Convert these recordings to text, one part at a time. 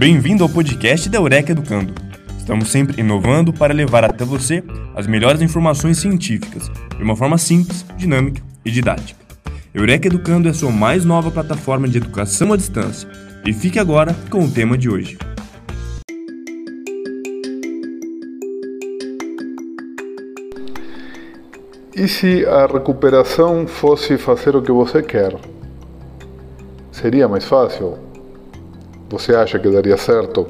Bem-vindo ao podcast da Eureka Educando. Estamos sempre inovando para levar até você as melhores informações científicas de uma forma simples, dinâmica e didática. Eureka Educando é a sua mais nova plataforma de educação à distância. E fique agora com o tema de hoje. E se a recuperação fosse fazer o que você quer? Seria mais fácil? Você acha que daria certo?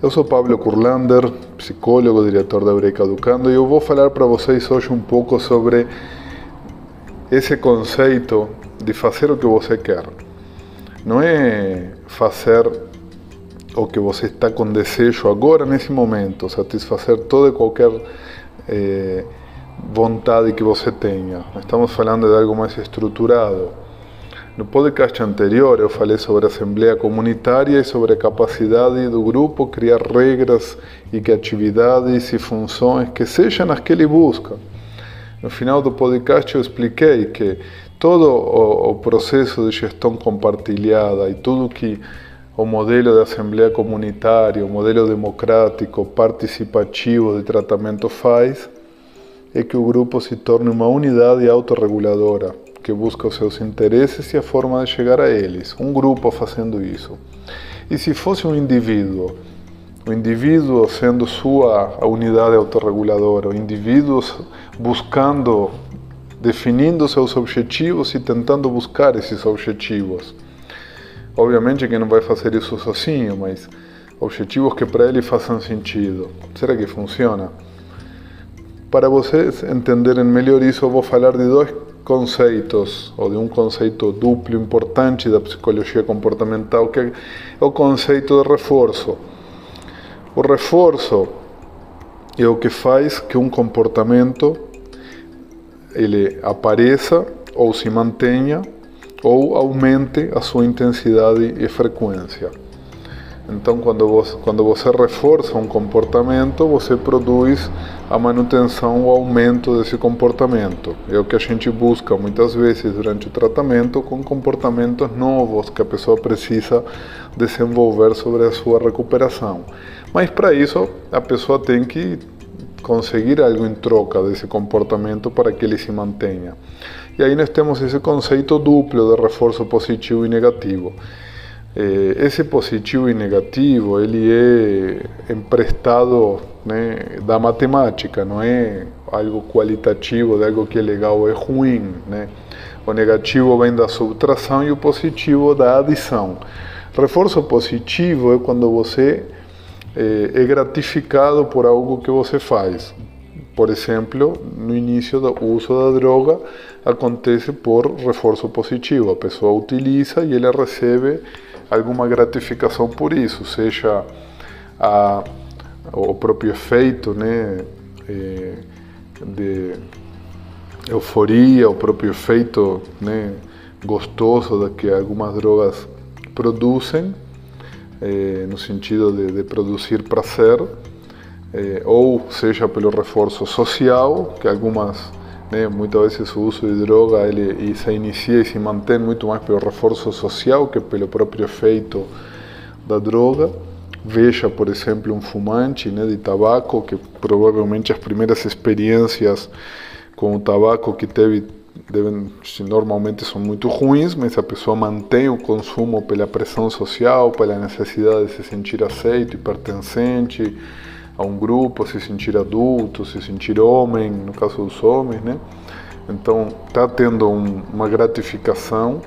Eu sou Pablo Kurlander, psicólogo, diretor da Eureka Educando, e eu vou falar para vocês hoje um pouco sobre esse conceito de fazer o que você quer. Não é fazer o que você está com desejo agora, nesse momento, satisfazer toda e qualquer eh, vontade que você tenha. Estamos falando de algo mais estruturado. No podcast anterior eu falei sobre assembleia comunitária e sobre a capacidade do grupo criar regras e que atividades e funções que sejam as que ele busca. No final do podcast eu expliquei que todo o processo de gestão compartilhada e tudo que o modelo de assembleia comunitária, o modelo democrático, participativo de tratamento faz, é que o grupo se torne uma unidade autorreguladora que busca os seus interesses e a forma de chegar a eles. Um grupo fazendo isso. E se fosse um indivíduo, o indivíduo sendo sua unidade autorreguladora, o indivíduo buscando, definindo seus objetivos e tentando buscar esses objetivos. Obviamente que não vai fazer isso sozinho, mas objetivos que para ele façam sentido. Será que funciona? Para vocês entenderem melhor isso, eu vou falar de dois conceitos, ou de um conceito duplo importante da psicologia comportamental, que é o conceito de reforço. O reforço é o que faz que um comportamento ele apareça ou se mantenha ou aumente a sua intensidade e frequência. Então, quando você, quando você reforça um comportamento, você produz a manutenção ou aumento desse comportamento. É o que a gente busca muitas vezes durante o tratamento com comportamentos novos que a pessoa precisa desenvolver sobre a sua recuperação. Mas para isso, a pessoa tem que conseguir algo em troca desse comportamento para que ele se mantenha. E aí nós temos esse conceito duplo de reforço positivo e negativo. Eh, esse positivo e negativo ele é emprestado né, da matemática, não é algo qualitativo de algo que é legal ou é ruim. Né? O negativo vem da subtração e o positivo da adição. Reforço positivo é quando você é, é gratificado por algo que você faz. Por exemplo, no início do uso da droga acontece por reforço positivo. A pessoa utiliza e ele recebe alguma gratificação por isso, seja a, o próprio efeito né, de euforia, o próprio efeito né, gostoso da que algumas drogas produzem, é, no sentido de, de produzir prazer, é, ou seja pelo reforço social, que algumas né? Muitas vezes o uso de droga ele se inicia e se mantém muito mais pelo reforço social que pelo próprio efeito da droga. Veja, por exemplo, um fumante né, de tabaco, que provavelmente as primeiras experiências com o tabaco que teve devem, normalmente são muito ruins, mas a pessoa mantém o consumo pela pressão social, pela necessidade de se sentir aceito e pertencente a um grupo, se sentir adulto, se sentir homem, no caso dos homens, né? Então, está tendo um, uma gratificação,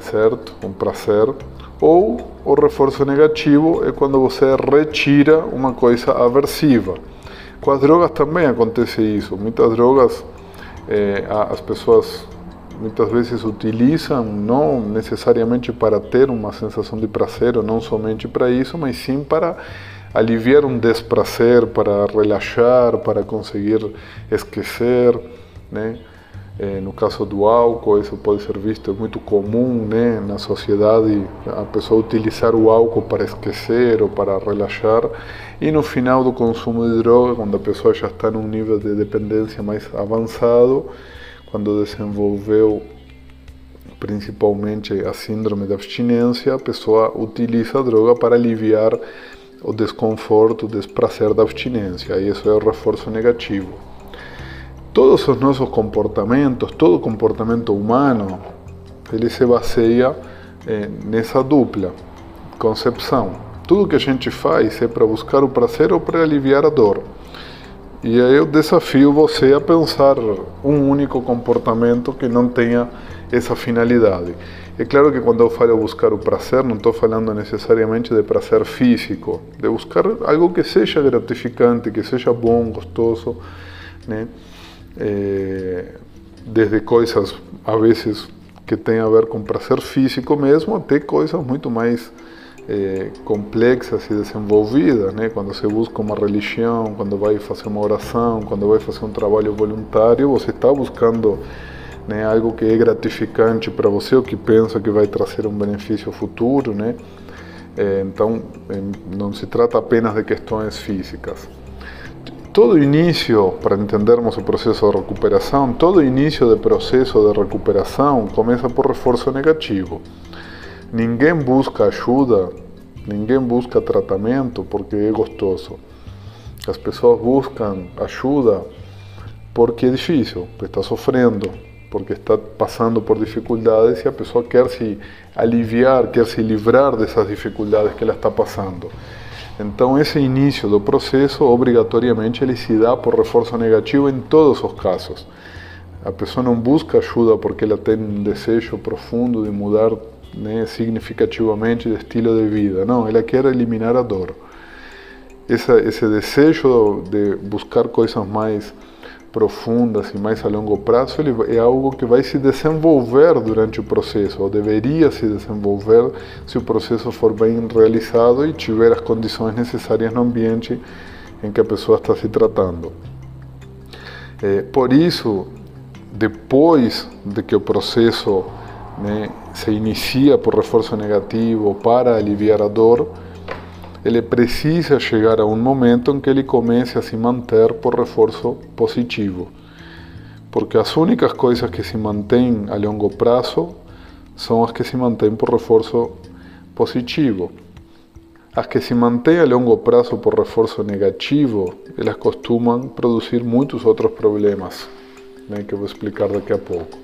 certo? Um prazer. Ou o reforço negativo é quando você retira uma coisa aversiva. Com as drogas também acontece isso. Muitas drogas, é, as pessoas muitas vezes utilizam não necessariamente para ter uma sensação de prazer, ou não somente para isso, mas sim para aliviar um desprazer, para relaxar, para conseguir esquecer, né? É, no caso do álcool, isso pode ser visto, é muito comum né, na sociedade a pessoa utilizar o álcool para esquecer ou para relaxar. E no final do consumo de droga, quando a pessoa já está num nível de dependência mais avançado, quando desenvolveu principalmente a síndrome da abstinência, a pessoa utiliza a droga para aliviar o desconforto, o desprazer da abstinência, e isso é o reforço negativo. Todos os nossos comportamentos, todo comportamento humano, ele se baseia eh, nessa dupla concepção. Tudo que a gente faz é para buscar o prazer ou para aliviar a dor. E aí eu desafio você a pensar um único comportamento que não tenha essa finalidade. É claro que quando eu falo buscar o prazer, não estou falando necessariamente de prazer físico, de buscar algo que seja gratificante, que seja bom, gostoso, né? É, desde coisas, a vezes, que tem a ver com prazer físico mesmo, até coisas muito mais é, complexas e desenvolvidas, né? Quando você busca uma religião, quando vai fazer uma oração, quando vai fazer um trabalho voluntário, você está buscando né, algo que é gratificante para você, ou que pensa que vai trazer um benefício futuro, né? É, então, não se trata apenas de questões físicas. Todo início, para entendermos o processo de recuperação, todo início de processo de recuperação começa por reforço negativo. Ninguém busca ajuda, ninguém busca tratamento porque é gostoso. As pessoas buscam ajuda porque é difícil, porque está sofrendo, porque está passando por dificuldades e a pessoa quer se aliviar, quer se livrar dessas dificuldades que ela está passando. Então, esse início do processo, obrigatoriamente, ele se dá por reforço negativo em todos os casos. A pessoa não busca ajuda porque ela tem um desejo profundo de mudar né, significativamente de estilo de vida. Não, ela quer eliminar a dor. Essa, esse desejo de buscar coisas mais profundas e mais a longo prazo ele é algo que vai se desenvolver durante o processo, ou deveria se desenvolver se o processo for bem realizado e tiver as condições necessárias no ambiente em que a pessoa está se tratando. É, por isso, depois de que o processo né, se inicia por reforço negativo para aliviar a dor, ele precisa chegar a um momento em que ele comece a se manter por reforço positivo. Porque as únicas coisas que se mantêm a longo prazo são as que se mantêm por reforço positivo. As que se mantêm a longo prazo por reforço negativo, elas costumam produzir muitos outros problemas, né, que eu vou explicar daqui a pouco.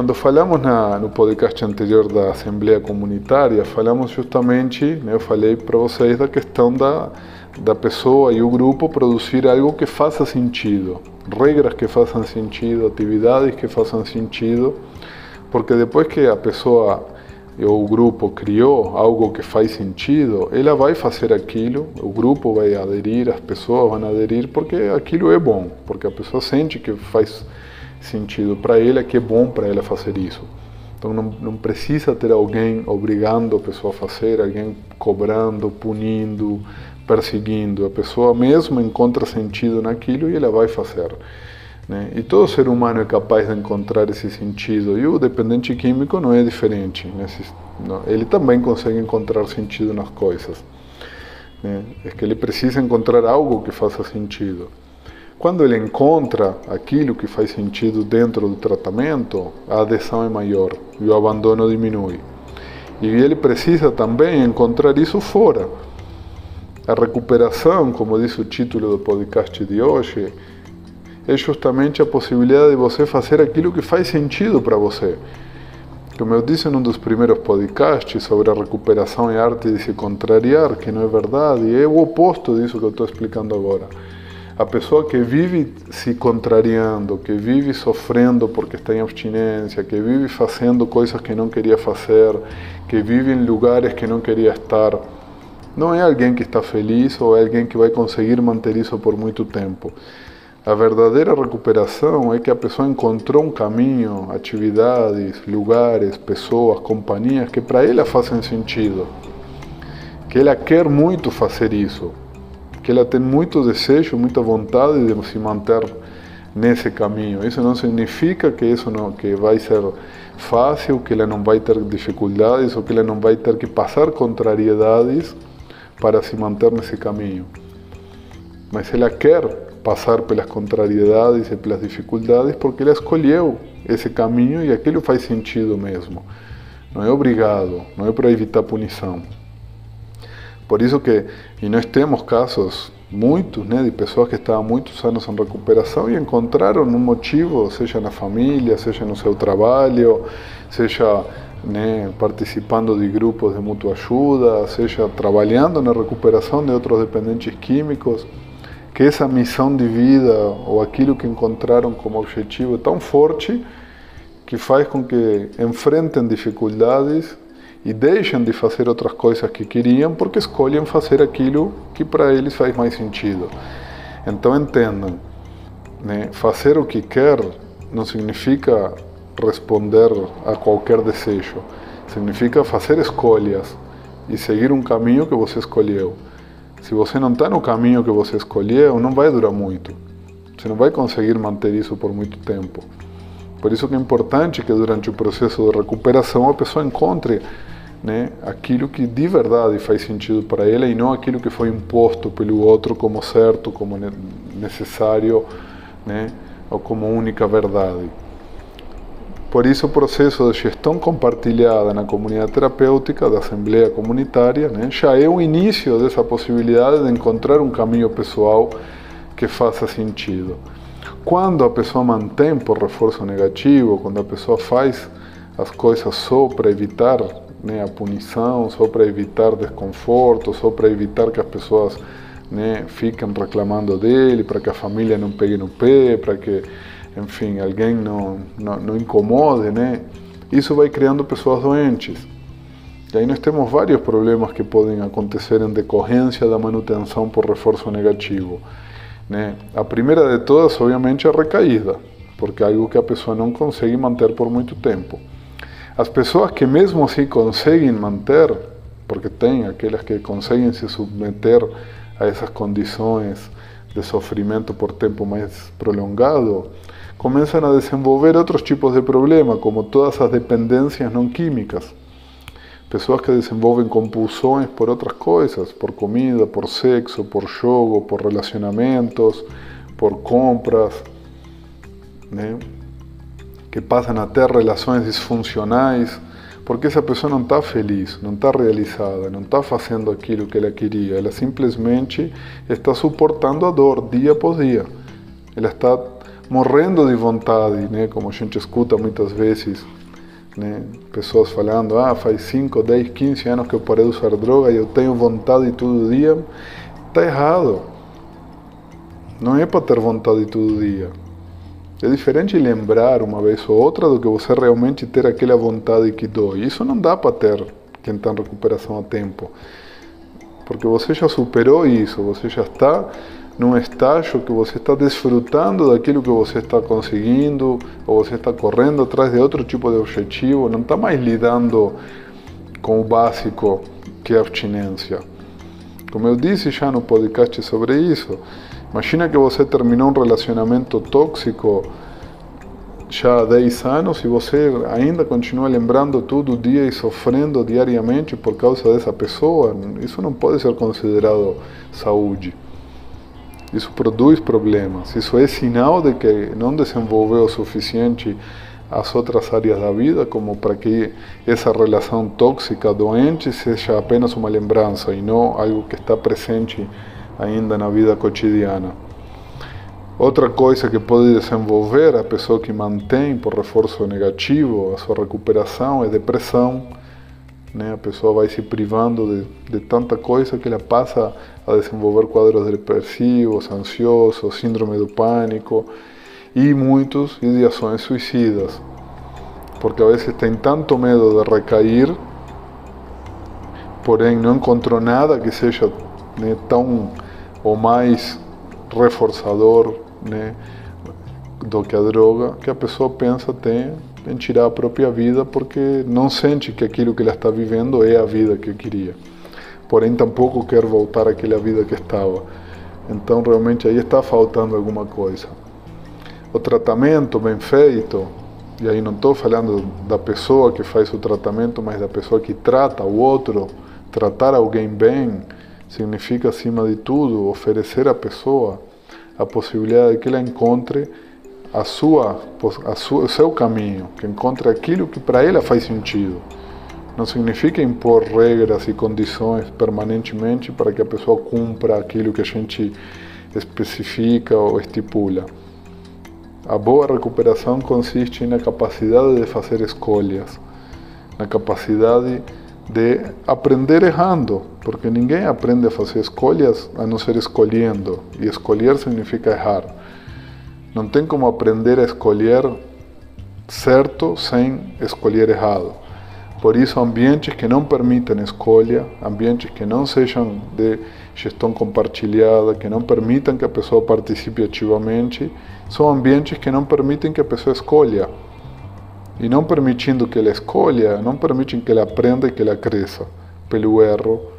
Quando falamos na, no podcast anterior da Assembleia Comunitária, falamos justamente, né, eu falei para vocês da questão da, da pessoa e o grupo produzir algo que faça sentido, regras que façam sentido, atividades que façam sentido, porque depois que a pessoa ou o grupo criou algo que faz sentido, ela vai fazer aquilo, o grupo vai aderir, as pessoas vão aderir, porque aquilo é bom, porque a pessoa sente que faz sentido sentido para ele, é que é bom para ela fazer isso. Então não, não precisa ter alguém obrigando a pessoa a fazer, alguém cobrando, punindo, perseguindo. A pessoa mesmo encontra sentido naquilo e ela vai fazer. Né? E todo ser humano é capaz de encontrar esse sentido. E o dependente químico não é diferente. Né? Ele também consegue encontrar sentido nas coisas. Né? É que ele precisa encontrar algo que faça sentido. Quando ele encontra aquilo que faz sentido dentro do tratamento, a adesão é maior e o abandono diminui. E ele precisa também encontrar isso fora. A recuperação, como diz o título do podcast de hoje, é justamente a possibilidade de você fazer aquilo que faz sentido para você. Como eu disse num dos primeiros podcasts sobre a recuperação e arte de se contrariar, que não é verdade, é o oposto disso que eu estou explicando agora. A pessoa que vive se contrariando, que vive sofrendo porque está em abstinência, que vive fazendo coisas que não queria fazer, que vive em lugares que não queria estar, não é alguém que está feliz ou é alguém que vai conseguir manter isso por muito tempo. A verdadeira recuperação é que a pessoa encontrou um caminho, atividades, lugares, pessoas, companhias que para ela fazem sentido. Que ela quer muito fazer isso que ela tem muito desejo, muita vontade de se manter nesse caminho. Isso não significa que isso não que vai ser fácil, que ela não vai ter dificuldades ou que ela não vai ter que passar contrariedades para se manter nesse caminho. Mas ela quer passar pelas contrariedades e pelas dificuldades porque ela escolheu esse caminho e aquilo faz sentido mesmo. Não é obrigado, não é para evitar punição. Por isso que, e nós temos casos muitos, né, de pessoas que estavam muitos anos em recuperação e encontraram um motivo, seja na família, seja no seu trabalho, seja né, participando de grupos de mútua ajuda, seja trabalhando na recuperação de outros dependentes químicos, que essa missão de vida ou aquilo que encontraram como objetivo é tão forte que faz com que enfrentem dificuldades e deixem de fazer outras coisas que queriam porque escolhem fazer aquilo que para eles faz mais sentido. Então entendam, né? fazer o que quer não significa responder a qualquer desejo, significa fazer escolhas e seguir um caminho que você escolheu. Se você não está no caminho que você escolheu, não vai durar muito. Você não vai conseguir manter isso por muito tempo. Por isso que é importante que durante o processo de recuperação a pessoa encontre né, aquilo que de verdade faz sentido para ela e não aquilo que foi imposto pelo outro como certo, como necessário, né, ou como única verdade. Por isso, o processo de gestão compartilhada na comunidade terapêutica, da assembleia comunitária, né, já é o início dessa possibilidade de encontrar um caminho pessoal que faça sentido. Quando a pessoa mantém por reforço negativo, quando a pessoa faz as coisas só para evitar né, a punição, só para evitar desconforto, só para evitar que as pessoas né, fiquem reclamando dele, para que a família não pegue no pé, para que enfim, alguém não, não, não incomode, né? Isso vai criando pessoas doentes. E aí nós temos vários problemas que podem acontecer em decorrência da manutenção por reforço negativo. Né? A primeira de todas, obviamente, é a recaída, porque é algo que a pessoa não consegue manter por muito tempo. As pessoas que mesmo assim conseguem manter, porque tem aquelas que conseguem se submeter a essas condições de sofrimento por tempo mais prolongado, começam a desenvolver outros tipos de problema, como todas as dependências não químicas. Pessoas que desenvolvem compulsões por outras coisas, por comida, por sexo, por jogo, por relacionamentos, por compras, né? que passam a ter relações disfuncionais, porque essa pessoa não está feliz, não está realizada, não está fazendo aquilo que ela queria, ela simplesmente está suportando a dor dia após dia. Ela está morrendo de vontade, né? Como a gente escuta muitas vezes, né? Pessoas falando, ah, faz 5, 10, 15 anos que eu parei de usar droga e eu tenho vontade todo dia. Está errado. Não é para ter vontade todo dia. É diferente lembrar uma vez ou outra do que você realmente ter aquela vontade que dói. Isso não dá para ter quem está em recuperação a tempo. Porque você já superou isso, você já está num estágio que você está desfrutando daquilo que você está conseguindo, ou você está correndo atrás de outro tipo de objetivo, não está mais lidando com o básico que é a abstinência. Como eu disse já no podcast sobre isso, imagina que você terminou um relacionamento tóxico já há 10 anos e você ainda continua lembrando todo dia e sofrendo diariamente por causa dessa pessoa, isso não pode ser considerado saúde. Isso produz problemas. Isso é sinal de que não desenvolveu o suficiente as outras áreas da vida, como para que essa relação tóxica, doente, seja apenas uma lembrança e não algo que está presente ainda na vida cotidiana. Outra coisa que pode desenvolver a pessoa que mantém por reforço negativo a sua recuperação é depressão né? A pessoa vai se privando de, de tanta coisa que ela passa a desenvolver quadros depressivos, ansiosos, síndrome do pânico e muitos ideações suicidas. Porque a vezes tem tanto medo de recair, porém não encontrou nada que seja né, tão ou mais reforçador né, do que a droga, que a pessoa pensa tem em tirar a própria vida porque não sente que aquilo que ela está vivendo é a vida que queria. Porém, tampouco quer voltar àquela vida que estava. Então, realmente, aí está faltando alguma coisa. O tratamento bem feito, e aí não estou falando da pessoa que faz o tratamento, mas da pessoa que trata o outro, tratar alguém bem, significa, acima de tudo, oferecer à pessoa a possibilidade de que ela encontre a sua, a sua, o seu caminho, que encontre aquilo que para ela faz sentido. Não significa impor regras e condições permanentemente para que a pessoa cumpra aquilo que a gente especifica ou estipula. A boa recuperação consiste na capacidade de fazer escolhas, na capacidade de aprender errando, porque ninguém aprende a fazer escolhas a não ser escolhendo, e escolher significa errar. Não tem como aprender a escolher certo sem escolher errado. Por isso, ambientes que não permitem escolha, ambientes que não sejam de gestão compartilhada, que não permitam que a pessoa participe ativamente, são ambientes que não permitem que a pessoa escolha. E não permitindo que ela escolha, não permitem que ela aprenda e que ela cresça pelo erro,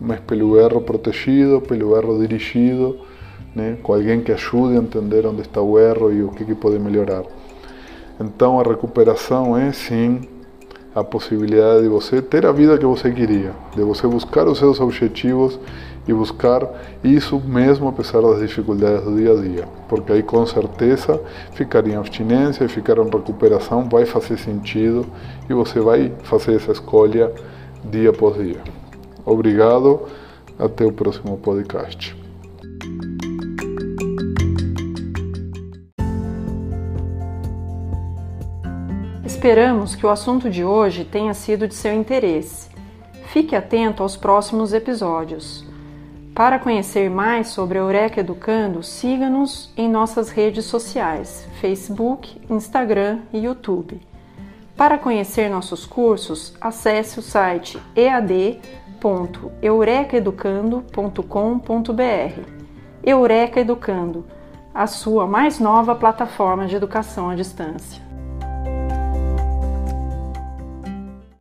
mas pelo erro protegido, pelo erro dirigido, né, com alguém que ajude a entender onde está o erro e o que, que pode melhorar. Então a recuperação é sim a possibilidade de você ter a vida que você queria, de você buscar os seus objetivos e buscar isso mesmo apesar das dificuldades do dia a dia, porque aí com certeza ficar em abstinência e ficar em recuperação vai fazer sentido e você vai fazer essa escolha dia após dia. Obrigado, até o próximo podcast. Esperamos que o assunto de hoje tenha sido de seu interesse. Fique atento aos próximos episódios. Para conhecer mais sobre a Eureka Educando, siga-nos em nossas redes sociais: Facebook, Instagram e YouTube. Para conhecer nossos cursos, acesse o site ead.eurekaeducando.com.br. Eureka Educando, a sua mais nova plataforma de educação à distância.